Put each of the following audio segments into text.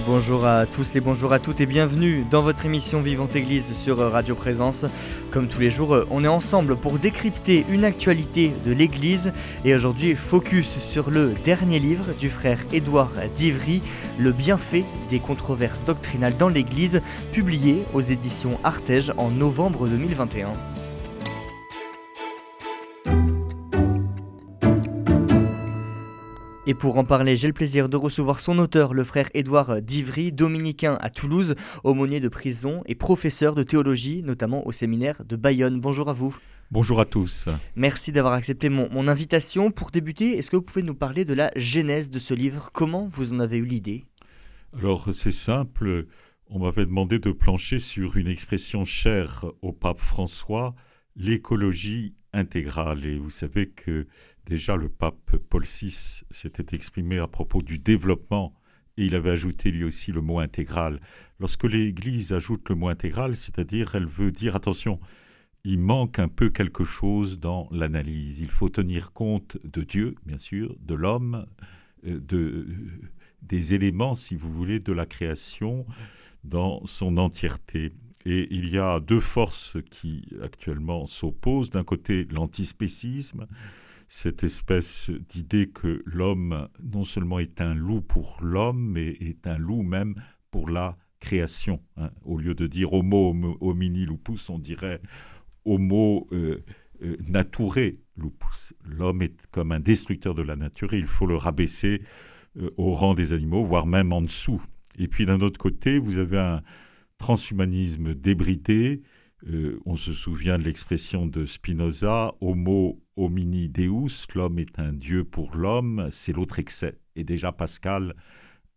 Bonjour à tous et bonjour à toutes et bienvenue dans votre émission Vivante Église sur Radio Présence. Comme tous les jours, on est ensemble pour décrypter une actualité de l'Église et aujourd'hui focus sur le dernier livre du frère Édouard d'Ivry, Le bienfait des controverses doctrinales dans l'Église, publié aux éditions Artege en novembre 2021. Et pour en parler, j'ai le plaisir de recevoir son auteur, le frère Édouard Divry, dominicain à Toulouse, aumônier de prison et professeur de théologie, notamment au séminaire de Bayonne. Bonjour à vous. Bonjour à tous. Merci d'avoir accepté mon, mon, invitation. Pour débuter, est-ce que vous pouvez nous parler de la genèse de ce livre? Comment vous en avez eu l'idée? Alors c'est simple, on m'avait demandé de plancher sur une expression chère au pape François, l'écologie intégrale. Et vous savez que Déjà, le pape Paul VI s'était exprimé à propos du développement et il avait ajouté lui aussi le mot intégral. Lorsque l'Église ajoute le mot intégral, c'est-à-dire elle veut dire attention, il manque un peu quelque chose dans l'analyse. Il faut tenir compte de Dieu, bien sûr, de l'homme, euh, de, des éléments, si vous voulez, de la création dans son entièreté. Et il y a deux forces qui actuellement s'opposent. D'un côté, l'antispécisme, cette espèce d'idée que l'homme non seulement est un loup pour l'homme, mais est un loup même pour la création. Hein. Au lieu de dire homo homini lupus, on dirait homo euh, euh, lupus. L'homme est comme un destructeur de la nature et il faut le rabaisser euh, au rang des animaux, voire même en dessous. Et puis d'un autre côté, vous avez un transhumanisme débridé euh, on se souvient de l'expression de Spinoza, Homo homini deus, l'homme est un dieu pour l'homme, c'est l'autre excès. Et déjà Pascal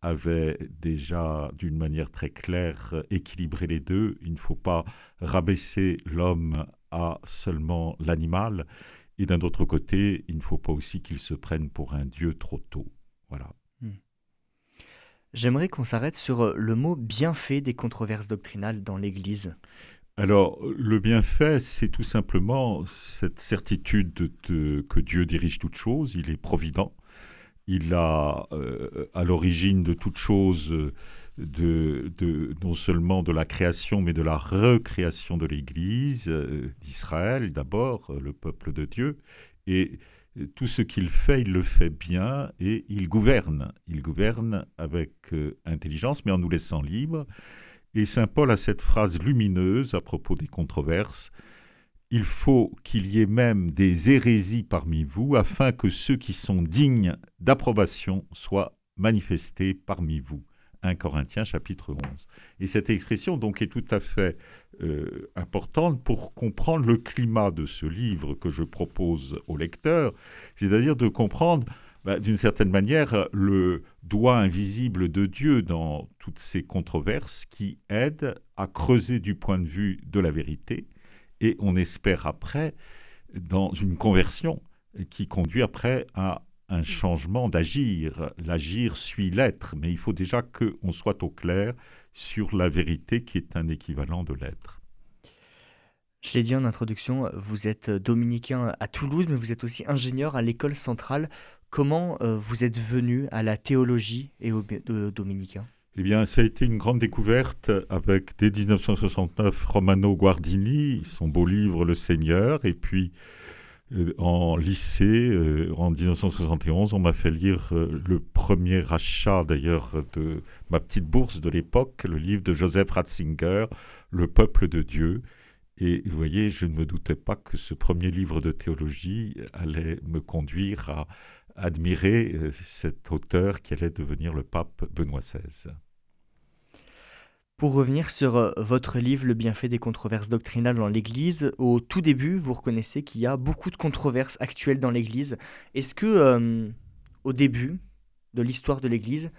avait déjà d'une manière très claire équilibré les deux. Il ne faut pas rabaisser l'homme à seulement l'animal. Et d'un autre côté, il ne faut pas aussi qu'il se prenne pour un dieu trop tôt. Voilà. Hmm. J'aimerais qu'on s'arrête sur le mot bienfait des controverses doctrinales dans l'Église. Alors, le bienfait, c'est tout simplement cette certitude que Dieu dirige toutes choses, il est provident, il a euh, à l'origine de toutes choses, de, non seulement de la création, mais de la recréation de l'Église, euh, d'Israël d'abord, le peuple de Dieu, et tout ce qu'il fait, il le fait bien et il gouverne. Il gouverne avec euh, intelligence, mais en nous laissant libres. Et Saint Paul a cette phrase lumineuse à propos des controverses. Il faut qu'il y ait même des hérésies parmi vous, afin que ceux qui sont dignes d'approbation soient manifestés parmi vous. 1 Corinthiens chapitre 11. Et cette expression donc est tout à fait euh, importante pour comprendre le climat de ce livre que je propose au lecteur, c'est-à-dire de comprendre bah, d'une certaine manière, le doigt invisible de Dieu dans toutes ces controverses qui aident à creuser du point de vue de la vérité et on espère après dans une conversion qui conduit après à un changement d'agir. L'agir suit l'être, mais il faut déjà qu'on soit au clair sur la vérité qui est un équivalent de l'être. Je l'ai dit en introduction, vous êtes dominicain à Toulouse, mais vous êtes aussi ingénieur à l'école centrale. Comment euh, vous êtes venu à la théologie et au dominicain? Eh bien, ça a été une grande découverte avec, dès 1969, Romano Guardini, son beau livre Le Seigneur, et puis euh, en lycée, euh, en 1971, on m'a fait lire le premier achat d'ailleurs de ma petite bourse de l'époque, le livre de Joseph Ratzinger, Le peuple de Dieu. Et vous voyez, je ne me doutais pas que ce premier livre de théologie allait me conduire à admirer euh, cet auteur qui allait devenir le pape Benoît XVI. Pour revenir sur euh, votre livre Le bienfait des controverses doctrinales dans l'Église, au tout début, vous reconnaissez qu'il y a beaucoup de controverses actuelles dans l'Église. Est-ce que, euh, au début de l'histoire de l'Église,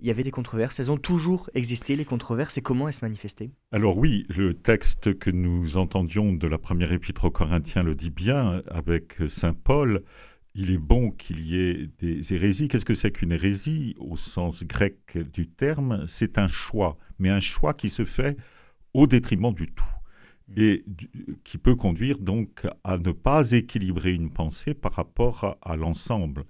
il y avait des controverses Elles ont toujours existé, les controverses, et comment elles se manifestaient? Alors oui, le texte que nous entendions de la première épître aux Corinthiens le dit bien, avec Saint Paul, il est bon qu'il y ait des hérésies. Qu'est-ce que c'est qu'une hérésie au sens grec du terme? C'est un choix, mais un choix qui se fait au détriment du tout. Mmh. et qui peut conduire donc à ne pas équilibrer une pensée par rapport à, l'ensemble.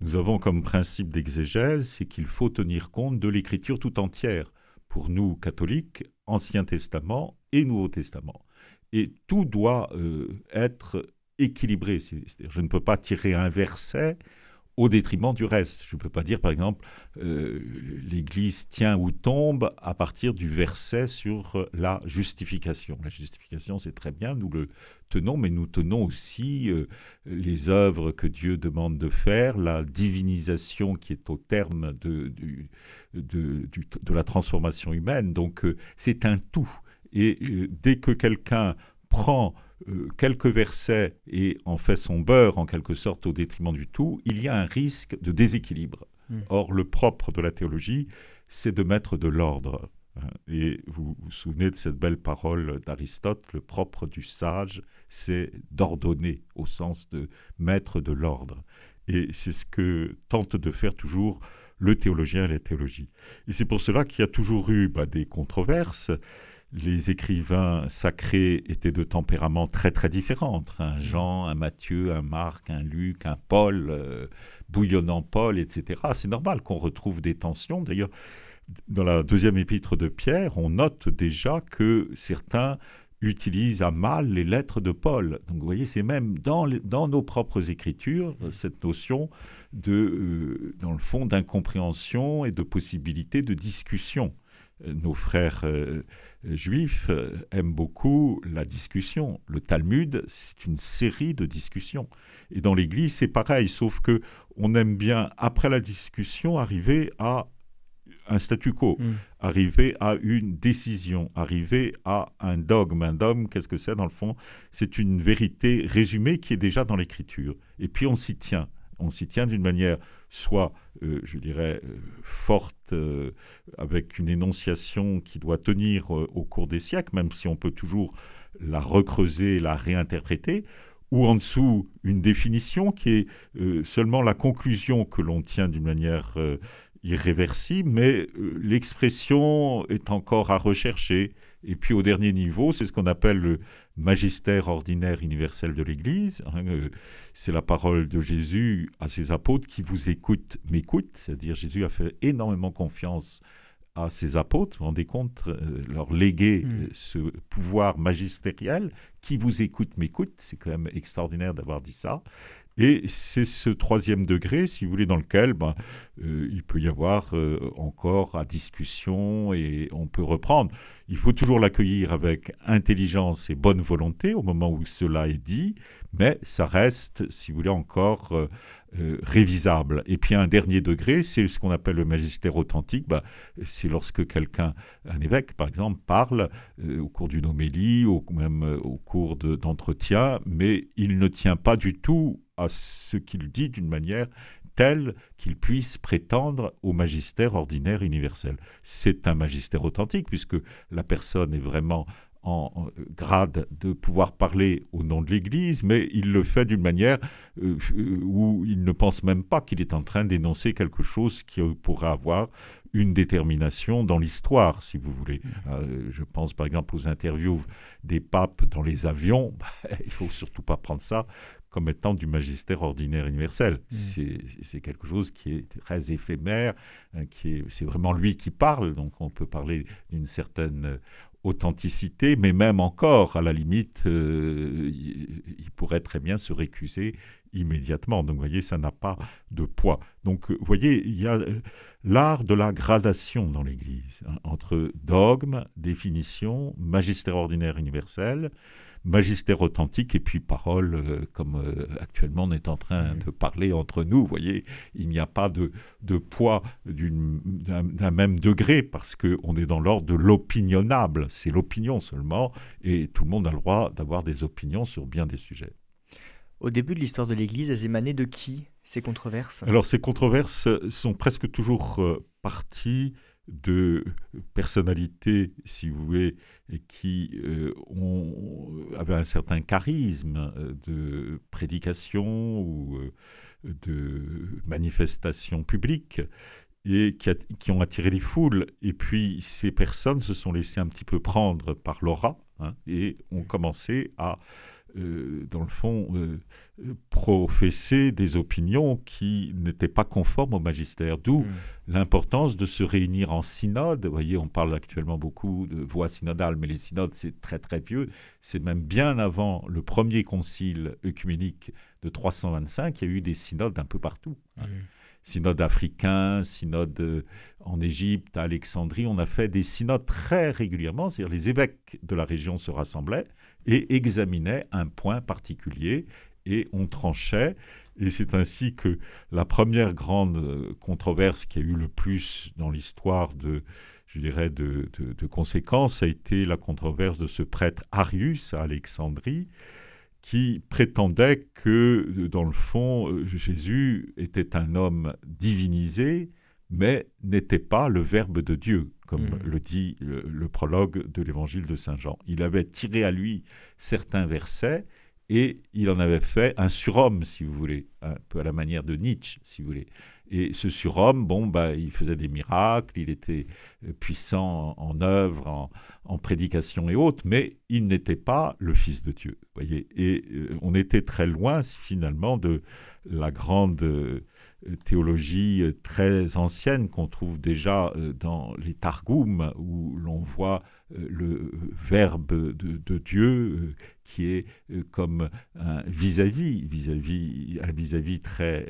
Nous avons comme principe d'exégèse, c'est qu'il faut tenir compte de l'écriture tout entière. Pour nous, catholiques, Ancien Testament et Nouveau Testament. Et tout doit euh, être équilibré. C'est-à-dire, je ne peux pas tirer un verset au détriment du reste. Je ne peux pas dire, par exemple, euh, l'Église tient ou tombe à partir du verset sur la justification. La justification, c'est très bien, nous le tenons, mais nous tenons aussi euh, les œuvres que Dieu demande de faire, la divinisation qui est au terme de, de, la transformation humaine. Donc, euh, c'est un tout. Et dès que quelqu'un prend euh, quelques versets et en fait son beurre en quelque sorte au détriment du tout, il y a un risque de déséquilibre. Hmm. Or, le propre de la théologie, c'est de mettre de l'ordre. Hein. Et vous vous souvenez de cette belle parole d'Aristote, le propre du sage, c'est d'ordonner au sens de mettre de l'ordre. Et c'est ce que tente de faire toujours le théologien et la théologie. Et c'est pour cela qu'il y a toujours eu bah, des controverses les écrivains sacrés étaient de tempéraments très très différents, entre un Jean, un Matthieu, un Marc, un Luc, un Paul, euh, bouillonnant Paul, etc. C'est normal qu'on retrouve des tensions. D'ailleurs, dans la deuxième épître de Pierre, on note déjà que certains utilisent à mal les lettres de Paul. Donc vous voyez, c'est même dans, dans, nos propres écritures cette notion de, euh, dans le fond, d'incompréhension et de possibilité de discussion. Euh, nos frères juifs euh, aiment beaucoup la discussion. Le Talmud, c'est une série de discussions. Et dans l'Église, c'est pareil, sauf que on aime bien, après la discussion, arriver à un statu quo, mm. arriver à une décision, arriver à un dogme. Un dogme, qu'est-ce que c'est dans le fond? C'est une vérité résumée qui est déjà dans l'Écriture. Et puis on s'y tient. On s'y tient d'une manière soit, euh, je dirais, euh, forte, euh, avec une énonciation qui doit tenir au cours des siècles, même si on peut toujours la recreuser, la réinterpréter, ou en dessous une définition qui est seulement la conclusion que l'on tient d'une manière irréversible, mais l'expression est encore à rechercher. Et puis au dernier niveau, c'est ce qu'on appelle le magistère ordinaire universel de l'Église. Hein, euh, c'est la parole de Jésus à ses apôtres qui vous écoutent, m'écoutent. C'est-à-dire Jésus a fait énormément confiance à ses apôtres. Vous vous rendez compte, euh, leur léguer mm. euh, ce pouvoir magistériel qui vous écoute, m'écoute. C'est quand même extraordinaire d'avoir dit ça. Et c'est ce troisième degré, si vous voulez, dans lequel ben, euh, il peut y avoir euh, encore à discussion et on peut reprendre. Il faut toujours l'accueillir avec intelligence et bonne volonté au moment où cela est dit, mais ça reste, si vous voulez, encore euh, révisable. Et puis un dernier degré, c'est ce qu'on appelle le magistère authentique. Ben, c'est lorsque quelqu'un, un évêque par exemple, parle au cours d'une homélie ou même au cours d'entretien, mais il ne tient pas du tout à ce qu'il dit d'une manière telle qu'il puisse prétendre au magistère ordinaire universel. C'est un magistère authentique puisque la personne est vraiment en grade de pouvoir parler au nom de l'Église, mais il le fait d'une manière euh, où il ne pense même pas qu'il est en train d'énoncer quelque chose qui pourrait avoir une détermination dans l'histoire, si vous voulez. Euh, je pense par exemple aux interviews des papes dans les avions. il faut surtout pas prendre ça comme étant du magistère ordinaire universel. Mm. C'est quelque chose qui est très éphémère, hein, qui c'est vraiment lui qui parle, donc on peut parler d'une certaine authenticité, mais même encore, à la limite, euh, il, pourrait très bien se récuser immédiatement. Donc, vous voyez, ça n'a pas de poids. Donc, vous voyez, il y a euh, l'art de la gradation dans l'Église, hein, entre dogme, définition, magistère ordinaire universel, magistère authentique et puis parole, euh, comme euh, actuellement on est en train de parler entre nous. Vous voyez, il n'y a pas de, de poids d'un même degré parce qu'on est dans l'ordre de l'opinionnable. C'est l'opinion seulement et tout le monde a le droit d'avoir des opinions sur bien des sujets. Au début de l'histoire de l'Église, elles émanaient de qui ces controverses? Alors ces controverses sont presque toujours euh, parties de personnalités, si vous voulez, qui euh, avaient un certain charisme euh, de prédication ou euh, de manifestation publique et qui, ont attiré les foules. Et puis ces personnes se sont laissées un petit peu prendre par l'aura, hein, et ont commencé à dans le fond, professer des opinions qui n'étaient pas conformes au magistère. D'où hmm. l'importance de se réunir en synode. Vous voyez, on parle actuellement beaucoup de voix synodales, mais les synodes, c'est très très vieux. C'est même bien avant le premier concile œcuménique de 325, il y a eu des synodes un peu partout. Hmm. synode africain, synode euh, en Égypte, à Alexandrie, on a fait des synodes très régulièrement, c'est-à-dire les évêques de la région se rassemblaient et examinait un point particulier et on tranchait. Et c'est ainsi que la première grande euh, controverse qui a eu le plus dans l'histoire de, je dirais, de, conséquences a été la controverse de ce prêtre Arius à Alexandrie, qui prétendait que, dans le fond, euh, Jésus était un homme divinisé, mais n'était pas le Verbe de Dieu, comme mm. le dit le, prologue de l'évangile de Saint Jean. Il avait tiré à lui certains versets et il en avait fait un surhomme, si vous voulez, un peu à la manière de Nietzsche, si vous voulez. Et ce surhomme, bon, bah, il faisait des miracles, il était euh, puissant en, œuvre, en, prédication et autres, mais il n'était pas le Fils de Dieu, voyez. Et euh, on était très loin, finalement, de la grande euh, théologie euh, très ancienne qu'on trouve déjà euh, dans les Targums, où l'on voit euh, le verbe de, Dieu qui est comme un vis-à-vis, vis-à-vis, un vis-à-vis très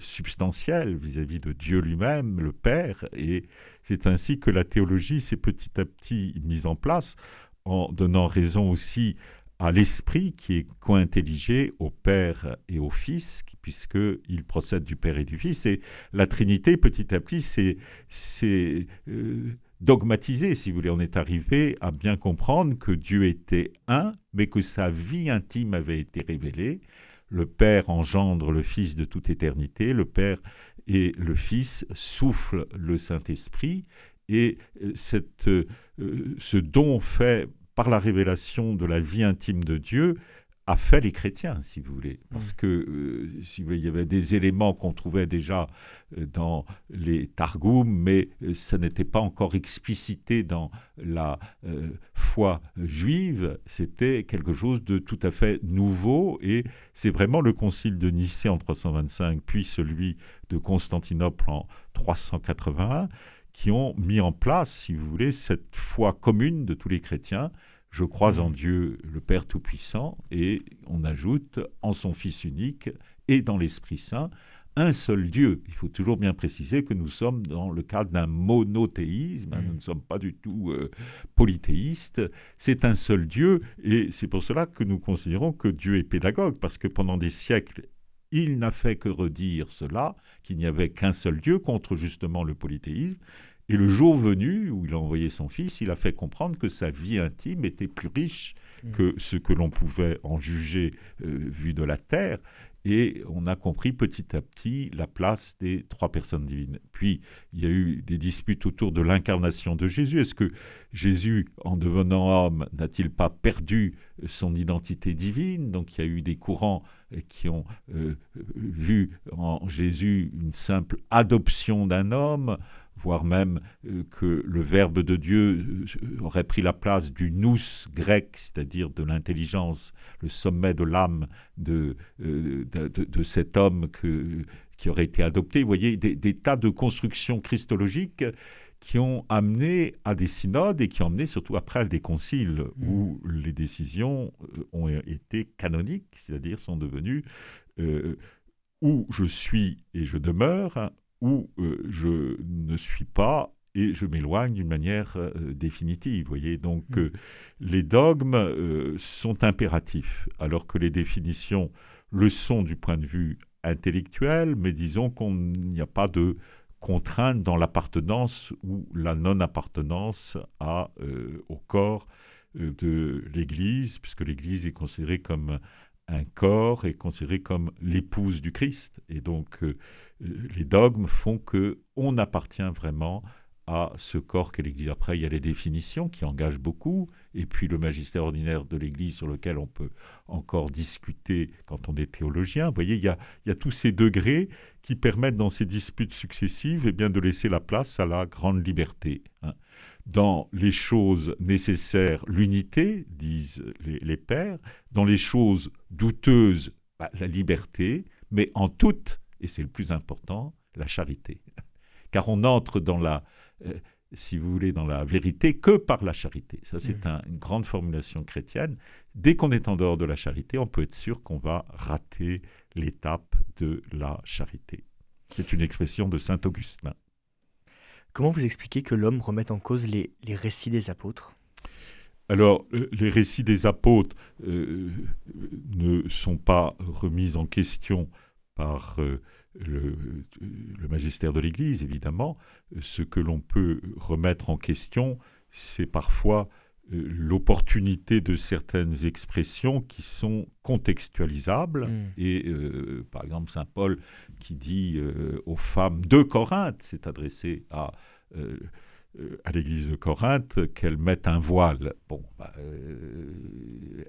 substantiel, vis-à-vis de Dieu lui-même, le Père. Et c'est ainsi que la théologie s'est petit à petit mise en place en donnant raison aussi à l'Esprit qui est co-intelligé au Père et au Fils, puisqu'il procède du Père et du Fils. Et la Trinité, petit à petit, c'est euh, dogmatisé, si vous voulez. On est arrivé à bien comprendre que Dieu était un, mais que sa vie intime avait été révélée. Le Père engendre le Fils de toute éternité, le Père et le Fils soufflent le Saint-Esprit, et euh, cette, euh, ce don fait par la révélation de la vie intime de Dieu, a fait les chrétiens, si vous voulez. Parce mm. que, euh, si vous voulez, il y avait des éléments qu'on trouvait déjà euh, dans les Targums, mais euh, ça n'était pas encore explicité dans la foi juive. C'était quelque chose de tout à fait nouveau, et c'est vraiment le concile de Nicée en 325, puis celui de Constantinople en 381, qui ont mis en place, si vous voulez, cette foi commune de tous les chrétiens. Je crois en mmh. Dieu, le Père Tout-Puissant, et on ajoute en son Fils unique et dans l'Esprit Saint un seul Dieu. Il faut toujours bien préciser que nous sommes dans le cadre d'un monothéisme, hein, nous mmh. ne sommes pas du tout euh, polythéistes, c'est un seul Dieu, et c'est pour cela que nous considérons que Dieu est pédagogue, parce que pendant des siècles, il n'a fait que redire cela, qu'il n'y avait qu'un seul Dieu contre justement le polythéisme. Et le jour venu où il a envoyé son fils, il a fait comprendre que sa vie intime était plus riche mm. que ce que l'on pouvait en juger euh, vu de la terre. Et on a compris petit à petit la place des trois personnes divines. Puis, il y a eu des disputes autour de l'incarnation de Jésus. Est-ce que Jésus, en devenant homme, n'a-t-il pas perdu son identité divine? Donc, il y a eu des courants qui ont euh, vu en Jésus une simple adoption d'un homme voire même euh, que le Verbe de Dieu euh, aurait pris la place du nous grec, c'est-à-dire de l'intelligence, le sommet de l'âme de, euh, de, cet homme qui aurait été adopté. Vous voyez, des, tas de constructions christologiques qui ont amené à des synodes et qui ont amené surtout après à des conciles mmh. où les décisions ont été canoniques, c'est-à-dire sont devenues où je suis et je demeure, où euh, je ne suis pas et je m'éloigne d'une manière euh, définitive. Voyez, donc mm. euh, les dogmes sont impératifs, alors que les définitions le sont du point de vue intellectuel, mais disons qu'il n'y a pas de contrainte dans l'appartenance ou la non-appartenance au corps de l'Église, puisque l'Église est considérée comme un corps, est considérée comme l'épouse du Christ, et donc les dogmes font que on appartient vraiment à ce corps qu'est l'Église. Après, il y a les définitions qui engagent beaucoup, et puis le magistère ordinaire de l'Église sur lequel on peut encore discuter quand on est théologien. Vous voyez, il y a, tous ces degrés qui permettent dans ces disputes successives eh bien, de laisser la place à la grande liberté. Hein. dans les choses nécessaires, l'unité, disent les, pères, dans les choses douteuses, bah, la liberté, mais en toute, et c'est le plus important, la charité. Car on entre dans la, si vous voulez, dans la vérité que par la charité. Ça, c'est mmh. une grande formulation chrétienne. Dès qu'on est en dehors de la charité, on peut être sûr qu'on va rater l'étape de la charité. C'est une expression de saint Augustin. Comment vous expliquez que l'homme remette en cause les, récits des apôtres? Alors, euh, les récits des apôtres euh, ne sont pas remis en question par euh, le, magistère de l'Église, évidemment. Ce que l'on peut remettre en question, c'est parfois l'opportunité de certaines expressions qui sont contextualisables. Hmm. Et par exemple, Saint Paul qui dit aux femmes de Corinthe, c'est adressé à à l'église de Corinthe qu'elle mette un voile. Bon, bah,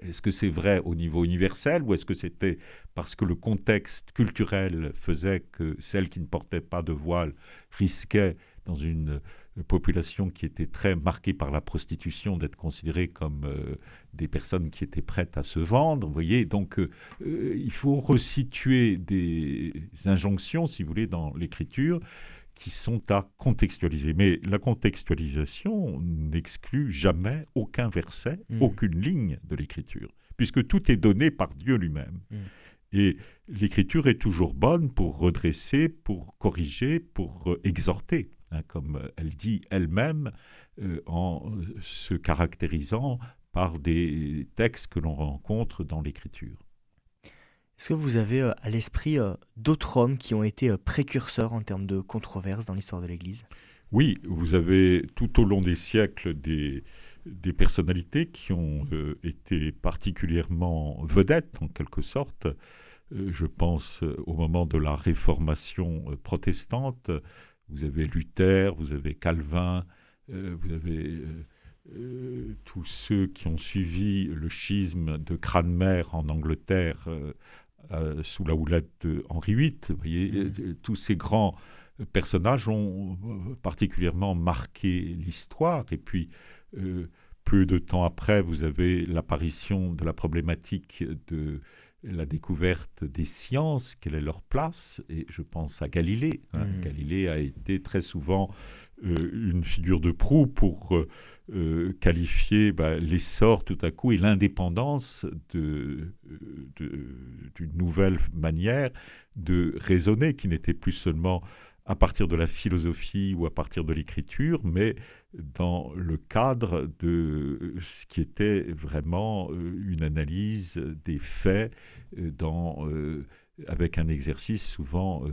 est-ce que c'est vrai au niveau universel ou est-ce que c'était parce que le contexte culturel faisait que celles qui ne portaient pas de voile risquaient dans une population qui était très marquée par la prostitution d'être considérées comme euh, des personnes qui étaient prêtes à se vendre. Vous voyez, donc euh, euh, il faut resituer des injonctions, si vous voulez, dans l'écriture qui sont à contextualiser. Mais la contextualisation n'exclut jamais aucun verset, mmh. aucune ligne de l'écriture, puisque tout est donné par Dieu lui-même. Mmh. Et l'écriture est toujours bonne pour redresser, pour corriger, pour exhorter. Hein, comme elle dit elle-même, euh, en se caractérisant par des textes que l'on rencontre dans l'Écriture. Est-ce que vous avez euh, à l'esprit euh, d'autres hommes qui ont été précurseurs en termes de controverses dans l'histoire de l'Église? Oui, vous avez tout au long des siècles des, personnalités qui ont été particulièrement vedettes, en quelque sorte. je pense au moment de la réformation protestante, vous avez Luther, vous avez Calvin, euh, vous avez euh, euh, tous ceux qui ont suivi le schisme de Cranmer en Angleterre sous la houlette de Henri VIII. Vous voyez, mm. tous ces grands personnages ont particulièrement marqué l'histoire. Et puis, peu de temps après, vous avez l'apparition de la problématique de la découverte des sciences, quelle est leur place, et je pense à Galilée. Hein. Mmh. Galilée a été très souvent euh, une figure de proue pour euh, qualifier bah, l'essor tout à coup et l'indépendance d'une nouvelle manière de raisonner qui n'était plus seulement à partir de la philosophie ou à partir de l'écriture, mais dans le cadre de ce qui était vraiment euh, une analyse des faits dans, euh, avec un exercice souvent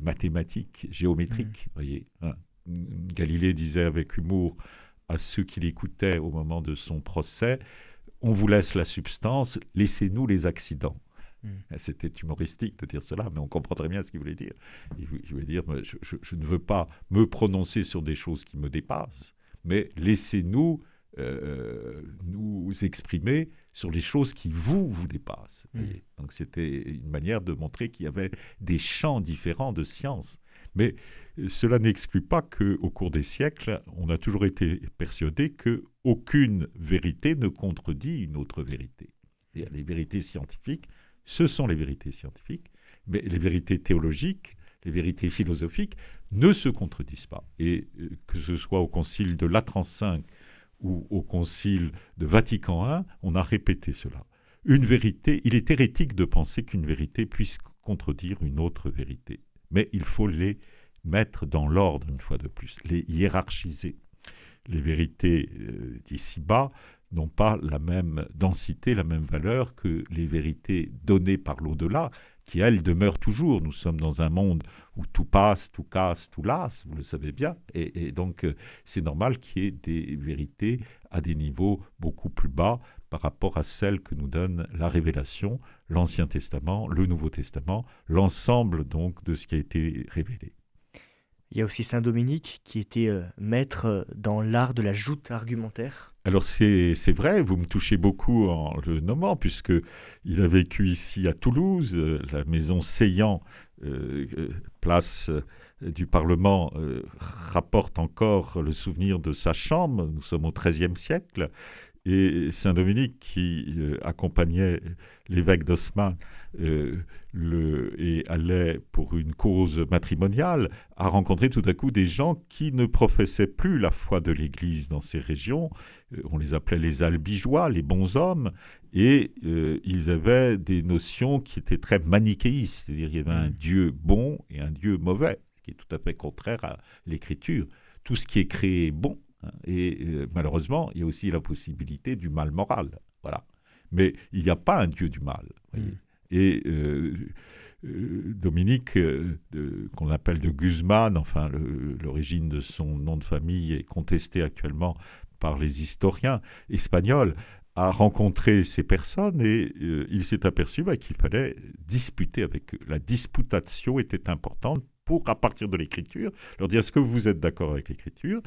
mathématique, géométrique. Mmh. Voyez, hein. Galilée disait avec humour à ceux qui l'écoutaient au moment de son procès, on vous laisse la substance, laissez-nous les accidents. Hmm. C'était humoristique de dire cela, mais on comprend très bien ce qu'il voulait dire. Il, voulait dire, je, ne veux pas me prononcer sur des choses qui me dépassent, mais laissez-nous euh, nous exprimer sur les choses qui vous, vous dépassent. Hmm. Donc c'était une manière de montrer qu'il y avait des champs différents de science. Mais euh, cela n'exclut pas qu'au cours des siècles, on a toujours été persuadé qu'aucune vérité ne contredit une autre vérité. les vérités scientifiques ce sont les vérités scientifiques, mais les vérités théologiques, les vérités philosophiques ne se contredisent pas. Et euh, que ce soit au concile de Latran V ou au concile de Vatican I, on a répété cela. Une vérité, il est hérétique de penser qu'une vérité puisse contredire une autre vérité. Mais il faut les mettre dans l'ordre, une fois de plus, les hiérarchiser. Les vérités euh, d'ici-bas n'ont pas la même densité, la même valeur que les vérités données par l'au-delà, qui, elles, demeurent toujours. Nous sommes dans un monde où tout passe, tout casse, tout lasse, vous le savez bien, et, donc euh, c'est normal qu'il y ait des vérités à des niveaux beaucoup plus bas par rapport à celles que nous donne la révélation, l'Ancien Testament, le Nouveau Testament, l'ensemble donc de ce qui a été révélé. Il y a aussi Saint Dominique qui était euh, maître euh, dans l'art de la joute argumentaire. Alors c'est vrai, vous me touchez beaucoup en le nommant, puisque il a vécu ici à Toulouse, euh, la maison Seillant, place du Parlement rapporte encore le souvenir de sa chambre. Nous sommes au XIIIe siècle. Et Saint-Dominique, qui accompagnait l'évêque d'Osman et allait pour une cause matrimoniale, a rencontré tout à coup des gens qui ne professaient plus la foi de l'Église dans ces régions. on les appelait les albigeois, les bons hommes, et euh, ils avaient des notions qui étaient très manichéistes, c'est-à-dire il y avait un. Dieu bon et un Dieu mauvais, ce qui est tout à fait contraire à l'écriture. Tout ce qui est créé est bon, et euh, malheureusement, il y a aussi la possibilité du mal moral. Voilà. Mais il n'y a pas un Dieu du mal. Mm. Et euh, Dominique, qu'on appelle de Guzman, enfin l'origine de son nom de famille est contestée actuellement par les historiens espagnols, a rencontré ces personnes et euh, il s'est aperçu bah, qu'il fallait disputer avec eux. La disputation était importante pour, à partir de l'écriture, leur dire est-ce que vous êtes d'accord avec l'écriture?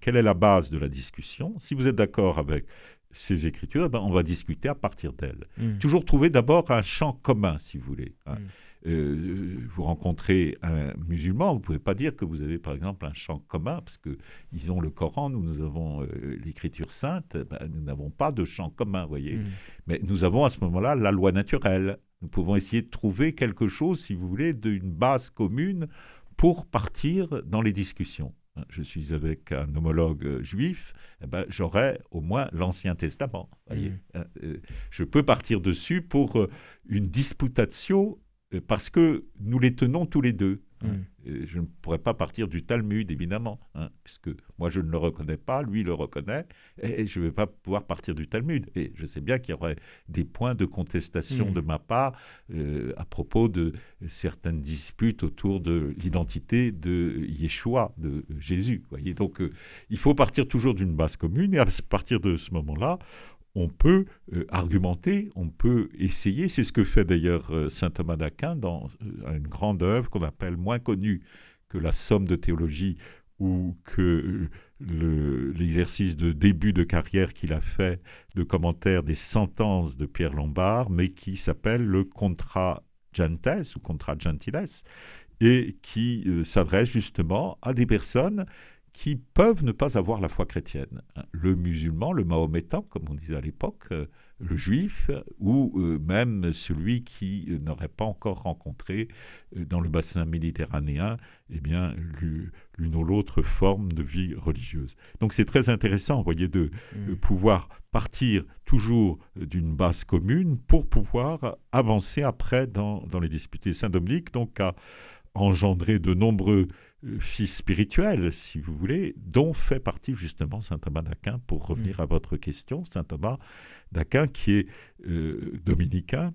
Quelle est la base de la discussion? Si vous êtes d'accord avec ces écritures, eh ben, on va discuter à partir d'elles. Mmh. Toujours trouver d'abord un champ commun, si vous voulez. Hein. Mmh. Euh, vous rencontrez un musulman, vous ne pouvez pas dire que vous avez par exemple un champ commun, parce qu'ils ont le Coran, nous, nous avons euh, l'écriture sainte, ben, nous n'avons pas de champ commun, voyez. Mm. Mais nous avons à ce moment-là la loi naturelle. Nous pouvons essayer de trouver quelque chose, si vous voulez, d'une base commune pour partir dans les discussions. Hein, je suis avec un homologue euh, juif, eh ben, j'aurai au moins l'Ancien Testament. Voyez. Mm. Hein, je peux partir dessus pour une disputation euh, parce que nous les tenons tous les deux. Hein. Mm. Je ne pourrais pas partir du Talmud, évidemment, hein, puisque moi je ne le reconnais pas, lui le reconnaît, et je ne vais pas pouvoir partir du Talmud. Et je sais bien qu'il y aurait des points de contestation mm. de ma part euh, à propos de certaines disputes autour de l'identité de Yeshua, de Jésus. Voyez Donc euh, il faut partir toujours d'une base commune, et à partir de ce moment-là, on peut euh, argumenter, on peut essayer. C'est ce que fait d'ailleurs euh, saint Thomas d'Aquin dans euh, une grande œuvre qu'on appelle moins connue que la Somme de théologie ou que l'exercice de début de carrière qu'il a fait de commentaire des sentences de Pierre Lombard, mais qui s'appelle le Contra Gentes ou Contra Gentiles, et qui s'adresse justement à des personnes qui peuvent ne pas avoir la foi chrétienne. Le musulman, le mahométan, comme on disait à l'époque, euh, le juif, ou euh, même celui qui euh, n'aurait pas encore rencontré dans le bassin méditerranéen eh bien, l'une ou l'autre forme de vie religieuse. Donc c'est très intéressant, vous voyez, de, mm. pouvoir partir toujours d'une base commune pour pouvoir avancer après dans, dans les disputes. Saint Dominique donc a engendré de nombreux fils spirituel, si vous voulez, dont fait partie justement saint Thomas d'Aquin, pour revenir mm. à votre question, saint Thomas d'Aquin qui est euh, dominicain,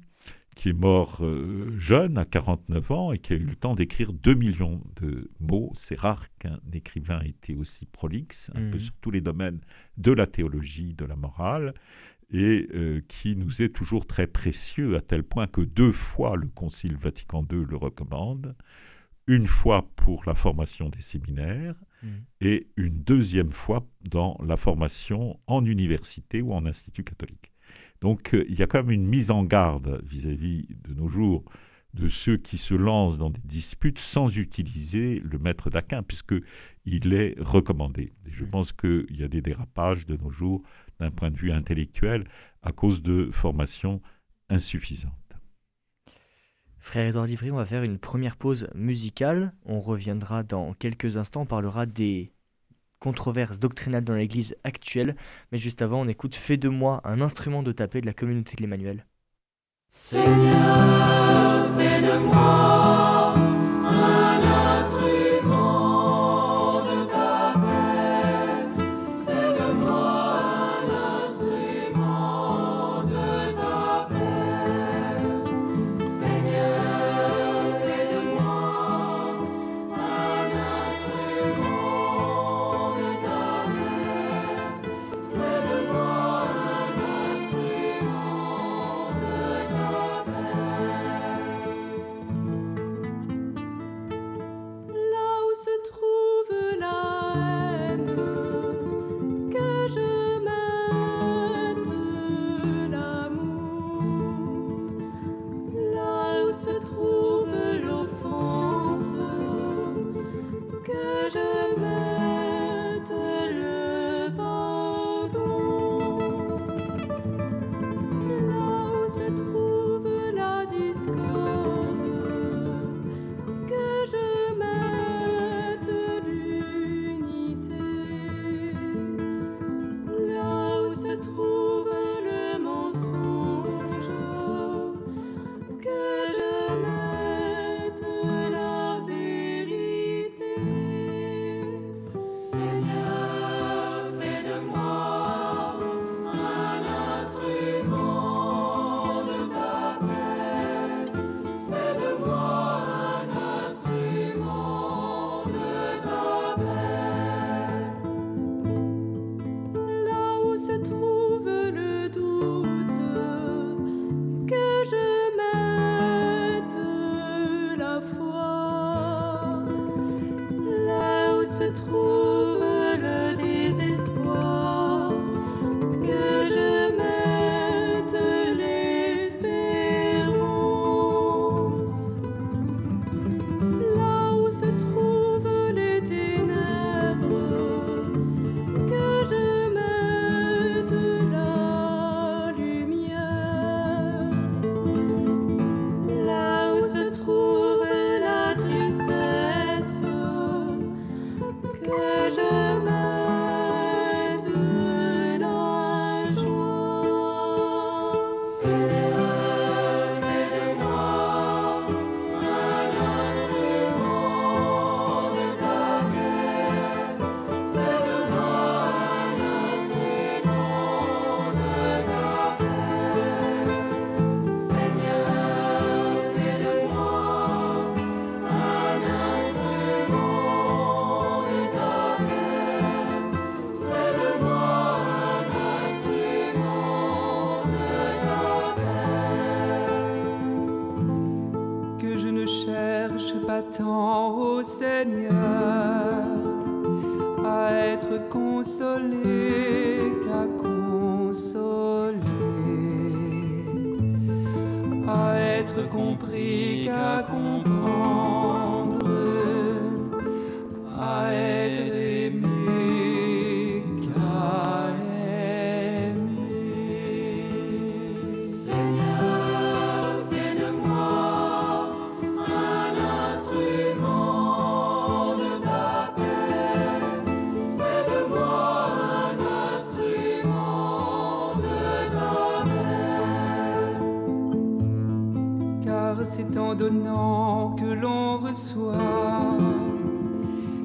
qui est mort euh, jeune, à 49 ans, et qui a eu le temps d'écrire 2 millions de mots. C'est rare qu'un écrivain ait été aussi prolixe, un peu mm. sur tous les domaines de la théologie, de la morale, et euh, qui nous est toujours très précieux, à tel point que deux fois le Concile Vatican II le recommande une fois pour la formation des séminaires mm. et une deuxième fois dans la formation en université ou en institut catholique. Donc euh, il y a quand même une mise en garde vis-à-vis de nos jours de ceux qui se lancent dans des disputes sans utiliser le maître d'Aquin, puisqu'il est recommandé. Et je pense qu'il y a des dérapages de nos jours d'un point de vue intellectuel à cause de formations insuffisantes. Frère Edouard Ivry, on va faire une première pause musicale. On reviendra dans quelques instants. On parlera des controverses doctrinales dans l'Église actuelle. Mais juste avant, on écoute Fais de moi un instrument de tapé de la communauté de l'Emmanuel. Seigneur, fais de moi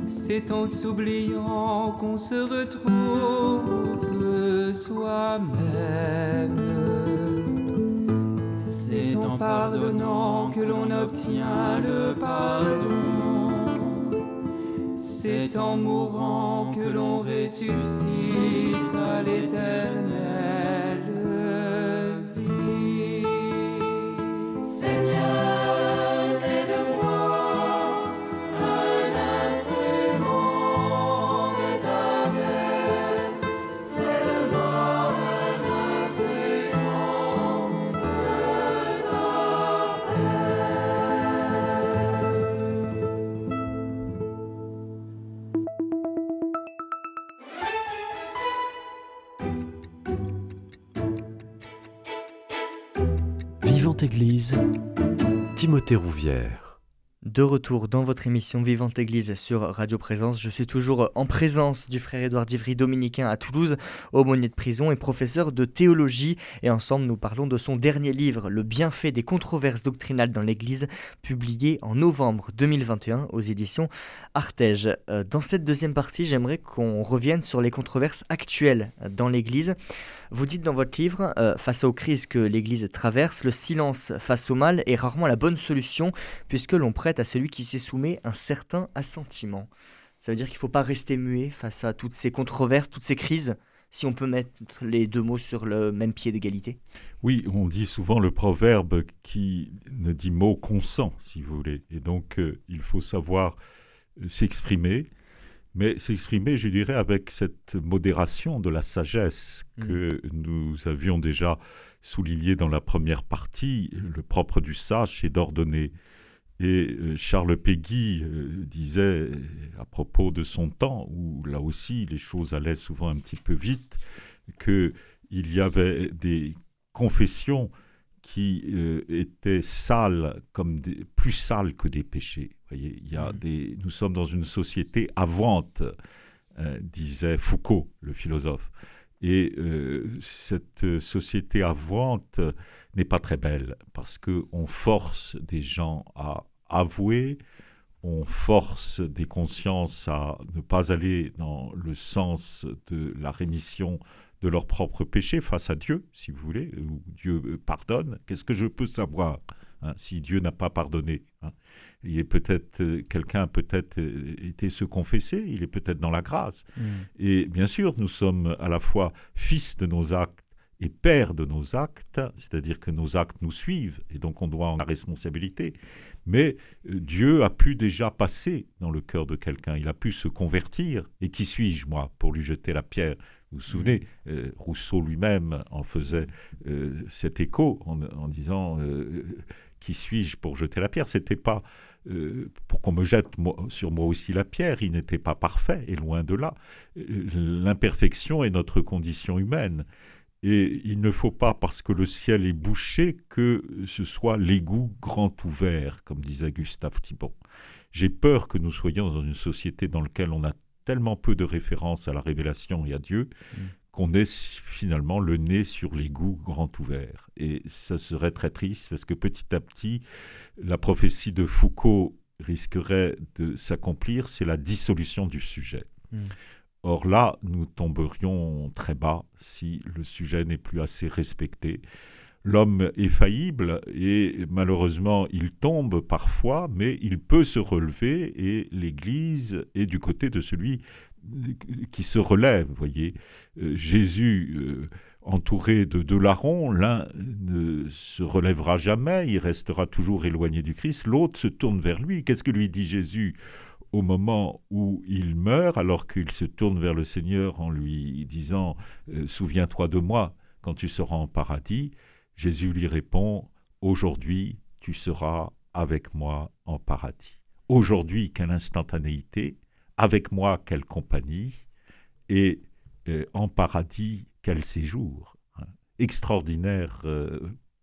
c'est en s'oubliant qu'on se retrouve soi-même. C'est en pardonnant que l'on obtient le pardon. C'est en mourant que l'on ressuscite à l'éternel. De retour dans votre émission Vivante Église sur Radio Présence, je suis toujours en présence du frère Édouard Divry, dominicain à Toulouse, aumônier de prison et professeur de théologie. Et ensemble, nous parlons de son dernier livre, Le bienfait des controverses doctrinales dans l'Église, publié en novembre 2021 aux éditions Artege. Euh, dans cette deuxième partie, j'aimerais qu'on revienne sur les controverses actuelles dans l'Église. Vous dites dans votre livre, euh, face aux crises que l'Église traverse, le silence face au mal est rarement la bonne solution, puisque l'on prête à celui qui s'y soumet un certain assentiment. Ça veut dire qu'il ne faut pas rester muet face à toutes ces controverses, toutes ces crises, si on peut mettre les deux mots sur le même pied d'égalité? Oui, on dit souvent le proverbe qui ne dit mot consent, si vous voulez. Et donc, euh, il faut savoir euh, s'exprimer mais s'exprimer, je dirais, avec cette modération de la sagesse mm. que nous avions déjà souligné dans la première partie. Le propre du sage, c'est d'ordonner. Et euh, Charles Péguy euh, disait à propos de son temps, où là aussi les choses allaient souvent un petit peu vite, qu'il y avait des confessions qui euh, étaient sales, comme des, plus sales que des péchés. Voyez, il y a mm. des, nous sommes dans une société avante, euh, disait Foucault, le philosophe. Et euh, cette société avante n'est pas très belle parce qu'on force des gens à avouer, on force des consciences à ne pas aller dans le sens de la rémission de leur propre péché face à Dieu, si vous voulez, où Dieu pardonne. Qu'est-ce que je peux savoir hein, si Dieu n'a pas pardonné. Hein? Il est peut-être euh, quelqu'un a peut-être euh, été se confesser, il est peut-être dans la grâce. Mm. Et bien sûr, nous sommes à la fois fils de nos actes et père de nos actes, c'est-à-dire que nos actes nous suivent et donc on doit en la responsabilité. Mais euh, Dieu a pu déjà passer dans le cœur de quelqu'un, il a pu se convertir. Et qui suis-je, moi, pour lui jeter la pierre? Vous vous souvenez, euh, Rousseau lui-même en faisait euh, cet écho en, disant euh, Qui suis-je pour jeter la pierre? C'était pas pour qu'on me jette sur moi aussi la pierre, il n'était pas parfait, et loin de là. L'imperfection est notre condition humaine. Et il ne faut pas, parce que le ciel est bouché, que ce soit l'égout grand ouvert, comme disait Gustave Thibon. J'ai peur que nous soyons dans une société dans laquelle on a tellement peu de références à la révélation et à Dieu Mm. qu'on ait finalement le nez sur l'égout grand ouvert. Et ça serait très triste parce que petit à petit, la prophétie de Foucault risquerait de s'accomplir, c'est la dissolution du sujet. Mm. Or là, nous tomberions très bas si le sujet n'est plus assez respecté. L'homme est faillible et malheureusement il tombe parfois, mais il peut se relever et l'Église est du côté de celui qui se relève. Voyez, Euh, Jésus euh, entouré de deux larrons, l'un ne se relèvera jamais, il restera toujours éloigné du Christ, l'autre se tourne vers lui. Qu'est-ce que lui dit Jésus au moment où il meurt, alors qu'il se tourne vers le Seigneur en lui disant euh, Souviens-toi de moi quand tu seras en paradis Jésus lui répond Aujourd'hui, tu seras avec moi en paradis. Aujourd'hui, quelle instantanéité, avec moi, quelle compagnie, et euh, en paradis, quel séjour. hein. Extraordinaire euh,